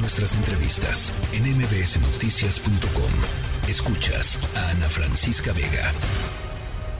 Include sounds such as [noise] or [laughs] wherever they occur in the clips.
Nuestras entrevistas en mbsnoticias.com. Escuchas a Ana Francisca Vega.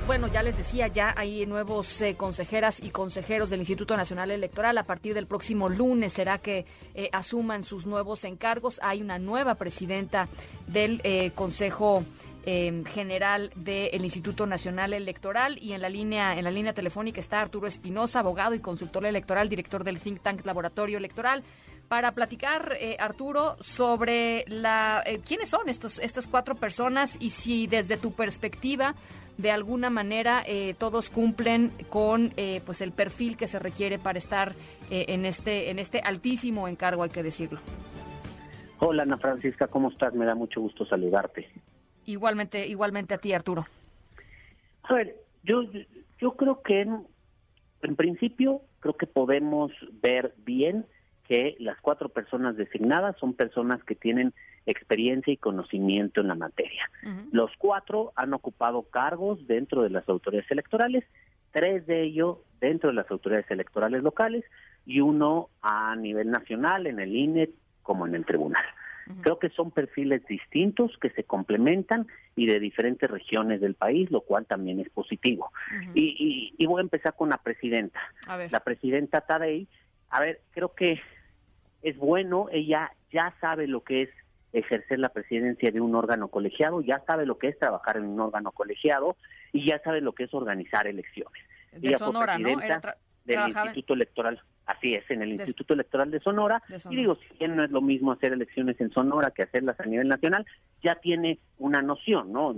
Bueno, ya les decía, ya hay nuevos eh, consejeras y consejeros del Instituto Nacional Electoral. A partir del próximo lunes será que eh, asuman sus nuevos encargos. Hay una nueva presidenta del eh, Consejo general del Instituto Nacional Electoral y en la línea en la línea telefónica está Arturo Espinosa, abogado y consultor electoral, director del think tank Laboratorio Electoral para platicar, eh, Arturo, sobre la, eh, quiénes son estos, estas cuatro personas y si desde tu perspectiva, de alguna manera, eh, todos cumplen con pues el perfil que se requiere para estar en, este, en este altísimo encargo, hay que decirlo. Hola, Ana Francisca, ¿cómo estás? Me da mucho gusto saludarte. Igualmente, igualmente a ti, Arturo. A ver, yo, yo creo que en, en principio creo que podemos ver bien que las cuatro personas designadas son personas que tienen experiencia y conocimiento en la materia. Los cuatro han ocupado cargos dentro de las autoridades electorales, tres de ellos dentro de las autoridades electorales locales y uno a nivel nacional en el INE como en el tribunal. Creo que son perfiles distintos que se complementan y de diferentes regiones del país, lo cual también es positivo. y, y, voy a empezar con la presidenta. La presidenta Tadei, a ver, creo que es bueno, ella ya sabe lo que es ejercer la presidencia de un órgano colegiado, ya sabe lo que es trabajar en un órgano colegiado y ya sabe lo que es organizar elecciones. De Sonora, ¿no? del Instituto Electoral, así es, en el Instituto Electoral de Sonora. Y digo, si bien no es lo mismo hacer elecciones en Sonora que hacerlas a nivel nacional, ya tiene una noción, ¿no?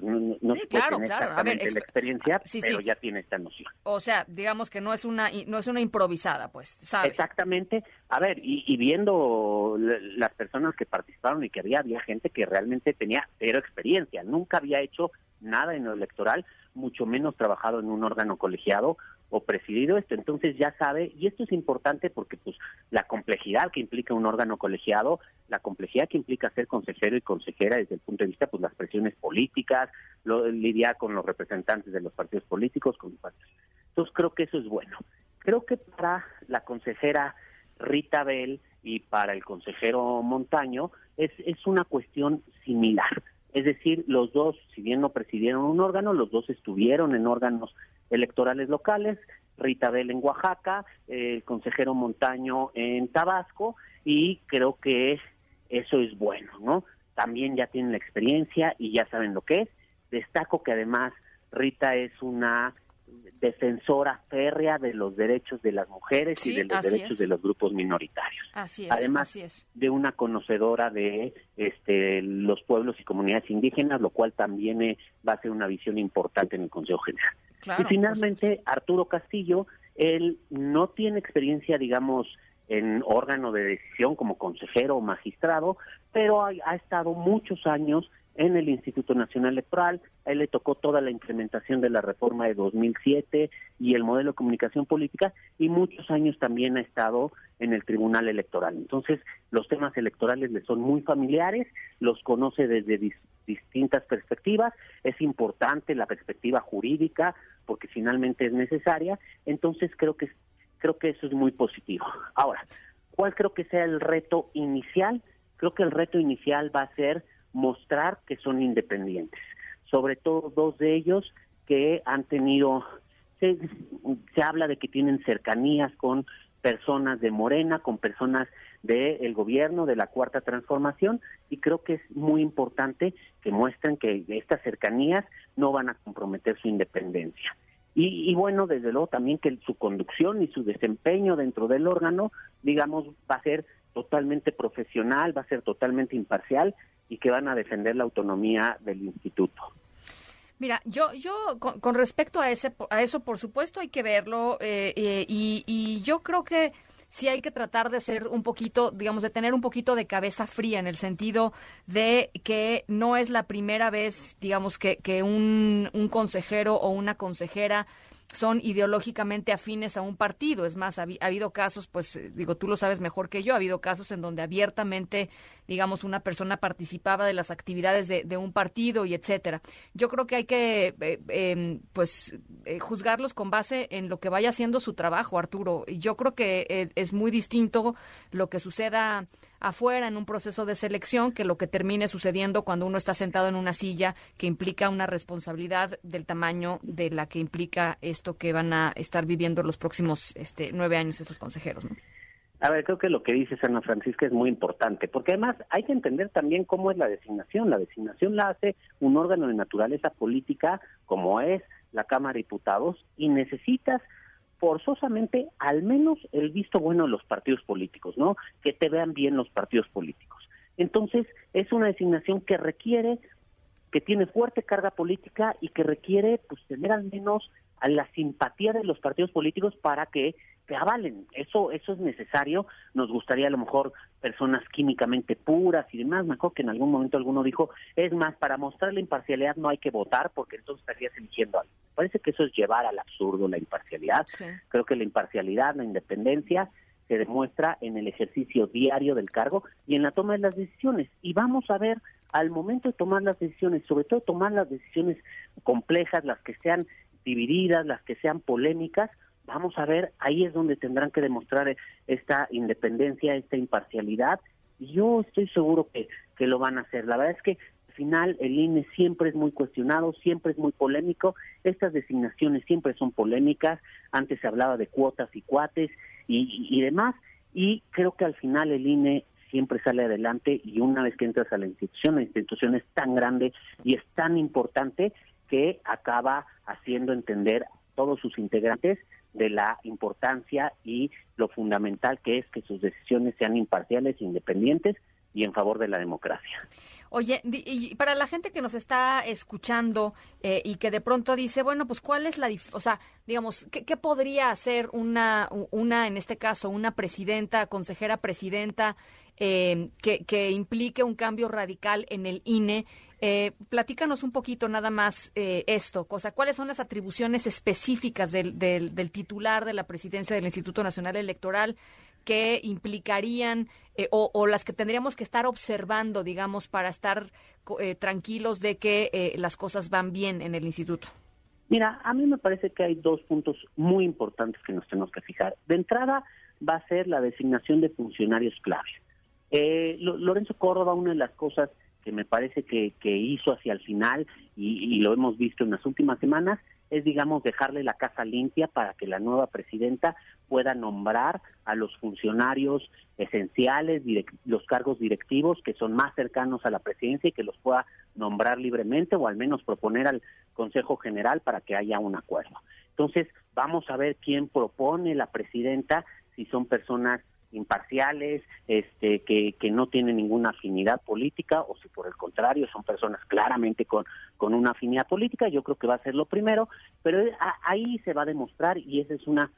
No, sí, claro, claro. la experiencia, ah, pero ya tiene esta noción. O sea, digamos que no es una no es una improvisada, pues, ¿sabe? Exactamente. A ver, y, viendo las personas que participaron y que había había gente que realmente tenía cero experiencia, nunca había hecho nada en lo electoral, mucho menos trabajado en un órgano colegiado o presidido esto. Entonces ya sabe, y esto es importante porque pues la complejidad que implica un órgano colegiado, la complejidad que implica ser consejero y consejera desde el punto de vista pues las presiones políticas, lo, lidiar con los representantes de los partidos políticos, con los partidos. Entonces creo que eso es bueno. Creo que para la consejera Rita Bell y para el consejero Montaño es, es una cuestión similar. Es decir, los dos, si bien no presidieron un órgano, los dos estuvieron en órganos electorales locales, Rita Bell en Oaxaca, el consejero Montaño en Tabasco, y creo que eso es bueno, ¿no? También ya tienen la experiencia y ya saben lo que es. Destaco que además Rita es una defensora férrea de los derechos de las mujeres y de los derechos de los grupos minoritarios. Así es, Además de una conocedora de este, los pueblos y comunidades indígenas, lo cual también eh, va a ser una visión importante en el Consejo General. Y finalmente, Arturo Castillo, él no tiene experiencia, digamos, en órgano de decisión como consejero o magistrado, pero ha estado muchos años en el Instituto Nacional Electoral. A él le tocó toda la implementación de la reforma de 2007 y el modelo de comunicación política y muchos años también ha estado en el Tribunal Electoral. Entonces, los temas electorales le son muy familiares, los conoce desde distintas perspectivas. Es importante la perspectiva jurídica porque finalmente es necesaria. Entonces, creo que creo que eso es muy positivo. Ahora, ¿cuál creo que sea el reto inicial? Creo que el reto inicial va a ser mostrar que son independientes. Sobre todo dos de ellos que han tenido, se, habla de que tienen cercanías con personas de Morena, con personas del gobierno, de la cuarta transformación, y creo que es muy importante que muestren que estas cercanías no van a comprometer su independencia. Y, y, bueno, desde luego también que su conducción y su desempeño dentro del órgano, digamos, va a ser totalmente profesional, va a ser totalmente imparcial y que van a defender la autonomía del instituto. Mira, yo, yo con, respecto a ese, a eso, por supuesto, hay que verlo eh, eh, y, y yo creo que sí hay que tratar de ser un poquito, digamos, de tener un poquito de cabeza fría en el sentido de que no es la primera vez, digamos, que, que un, un consejero o una consejera son ideológicamente afines a un partido. Es más, ha, habido casos, pues eh, digo, tú lo sabes mejor que yo, ha habido casos en donde abiertamente, digamos, una persona participaba de las actividades de, un partido y etcétera. Yo creo que hay que, eh, em, pues, eh, juzgarlos con base en lo que vaya haciendo su trabajo, Arturo. Yo creo que es muy distinto lo que suceda afuera en un proceso de selección que lo que termine sucediendo cuando uno está sentado en una silla que implica una responsabilidad del tamaño de la que implica esto que van a estar viviendo los próximos este, nueve años estos consejeros. ¿no? A ver, creo que lo que dice Ana Francisca es muy importante, porque además hay que entender también cómo es la designación. La designación la hace un órgano de naturaleza política como es la Cámara de Diputados y necesitas forzosamente al menos el visto bueno de los partidos políticos, ¿no? Que te vean bien los partidos políticos. Entonces, es una designación que requiere, que tiene fuerte carga política y que requiere, pues, tener al menos a la simpatía de los partidos políticos para que te avalen. Eso, eso es necesario. Nos gustaría a lo mejor personas químicamente puras y demás. Me acuerdo que en algún momento alguno dijo, es más, para mostrar la imparcialidad no hay que votar porque entonces estarías eligiendo algo. Parece que eso es llevar al absurdo la imparcialidad. Creo que la imparcialidad, la independencia se demuestra en el ejercicio diario del cargo y en la toma de las decisiones. Y vamos a ver al momento de tomar las decisiones, sobre todo tomar las decisiones complejas, las que sean divididas, las que sean polémicas, vamos a ver, ahí es donde tendrán que demostrar esta independencia, esta imparcialidad, y yo estoy seguro que, que lo van a hacer. La verdad es que al final el INE siempre es muy cuestionado, siempre es muy polémico, estas designaciones siempre son polémicas, antes se hablaba de cuotas y cuates y, y demás, y creo que al final el INE siempre sale adelante y una vez que entras a la institución, la institución es tan grande y es tan importante que acaba haciendo entender a todos sus integrantes de la importancia y lo fundamental que es que sus decisiones sean imparciales, independientes y en favor de la democracia. Oye, y para la gente que nos está escuchando eh, y que de pronto dice, bueno, pues cuál es la, o sea, digamos, ¿qué, podría hacer una, una, en este caso, una presidenta, consejera presidenta, eh, que, que implique un cambio radical en el INE? Eh, platícanos un poquito nada más eh, esto, cosa, cuáles son las atribuciones específicas del, del, titular de la presidencia del Instituto Nacional Electoral que implicarían eh, o, las que tendríamos que estar observando, digamos, para estar eh, tranquilos de que las cosas van bien en el instituto. Mira, a mí me parece que hay dos puntos muy importantes que nos tenemos que fijar. De entrada va a ser la designación de funcionarios clave. Lorenzo Córdoba, una de las cosas que me parece que, hizo hacia el final, y, lo hemos visto en las últimas semanas, es, digamos, dejarle la casa limpia para que la nueva presidenta pueda nombrar a los funcionarios esenciales, los cargos directivos que son más cercanos a la presidencia y que los pueda nombrar libremente o al menos proponer al Consejo General para que haya un acuerdo. Entonces, vamos a ver quién propone la presidenta, si son personas imparciales, este, que, que no tienen ninguna afinidad política o si por el contrario son personas claramente con, con una afinidad política, yo creo que va a ser lo primero, pero ahí se va a demostrar y esa es una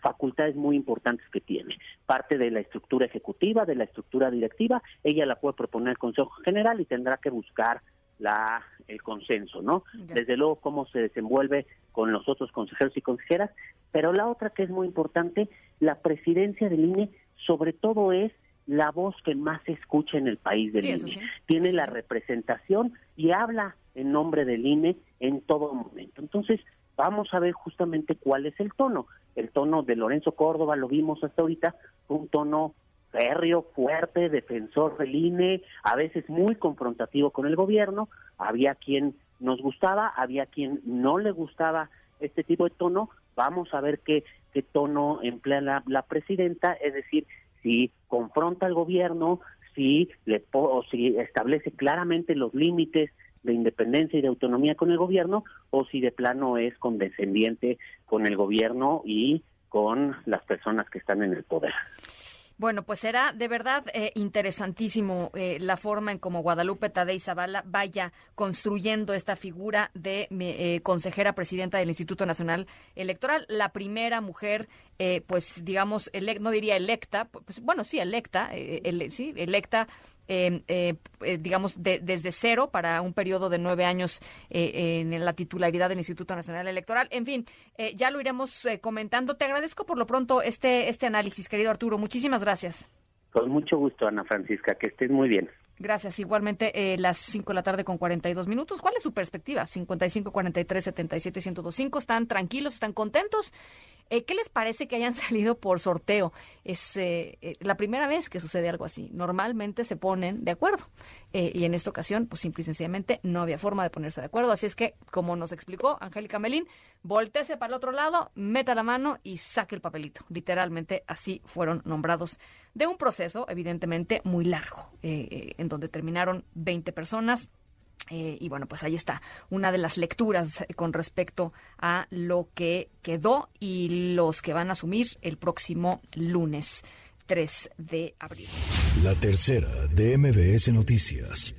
facultades muy importantes que tiene. Parte de la estructura ejecutiva, de la estructura directiva, ella la puede proponer el Consejo General y tendrá que buscar la el consenso, ¿no? Desde luego cómo se desenvuelve con los otros consejeros y consejeras, pero la otra que es muy importante, la presidencia del INE sobre todo es la voz que más se escucha en el país del INE. Tiene la representación y habla en nombre del INE en todo momento. Entonces, vamos a ver justamente cuál es el tono. El tono de Lorenzo Córdoba, lo vimos hasta ahorita, un tono férreo, fuerte, defensor del INE, a veces muy confrontativo con el gobierno. Había quien nos gustaba, había quien no le gustaba este tipo de tono. Vamos a ver qué, qué tono emplea la, presidenta, es decir, si confronta al gobierno, si, le, o si establece claramente los límites de independencia y de autonomía con el gobierno, o si de plano es condescendiente con el gobierno y con las personas que están en el poder. Bueno, pues será de verdad eh, interesantísimo eh, la forma en cómo Guadalupe Tadei Zavala vaya construyendo esta figura de eh, consejera presidenta del Instituto Nacional Electoral, la primera mujer, pues digamos, no diría electa, pues bueno, sí, electa, sí, electa Em, eh, eh, digamos, desde cero para un periodo de nueve años eh, en la titularidad del Instituto Nacional Electoral. En fin, eh, ya lo iremos comentando. Te agradezco por lo pronto este, este análisis, querido Arturo. Muchísimas gracias. Con mucho gusto, Ana Francisca. Que estés muy bien. Gracias. Igualmente, las 5 de la tarde con 42 minutos. ¿Cuál es su perspectiva? 55, 43, 77, 125. ¿Están tranquilos? ¿Están contentos? Eh, ¿Qué les parece que hayan [laughs] salido por sorteo? Es eh, eh, la primera vez que sucede algo así. Normalmente se ponen de acuerdo. y en esta ocasión, pues simple y sencillamente no había forma de ponerse de acuerdo. Así es que, como nos explicó Angélica Melín, voltese para el otro lado, meta la mano y saque el papelito. Literalmente así fueron nombrados de un proceso, evidentemente, muy largo, en donde terminaron 20 personas eh, y bueno, pues ahí está una de las lecturas con respecto a lo que quedó y los que van a asumir el próximo lunes 3 de abril. La tercera de MBS Noticias.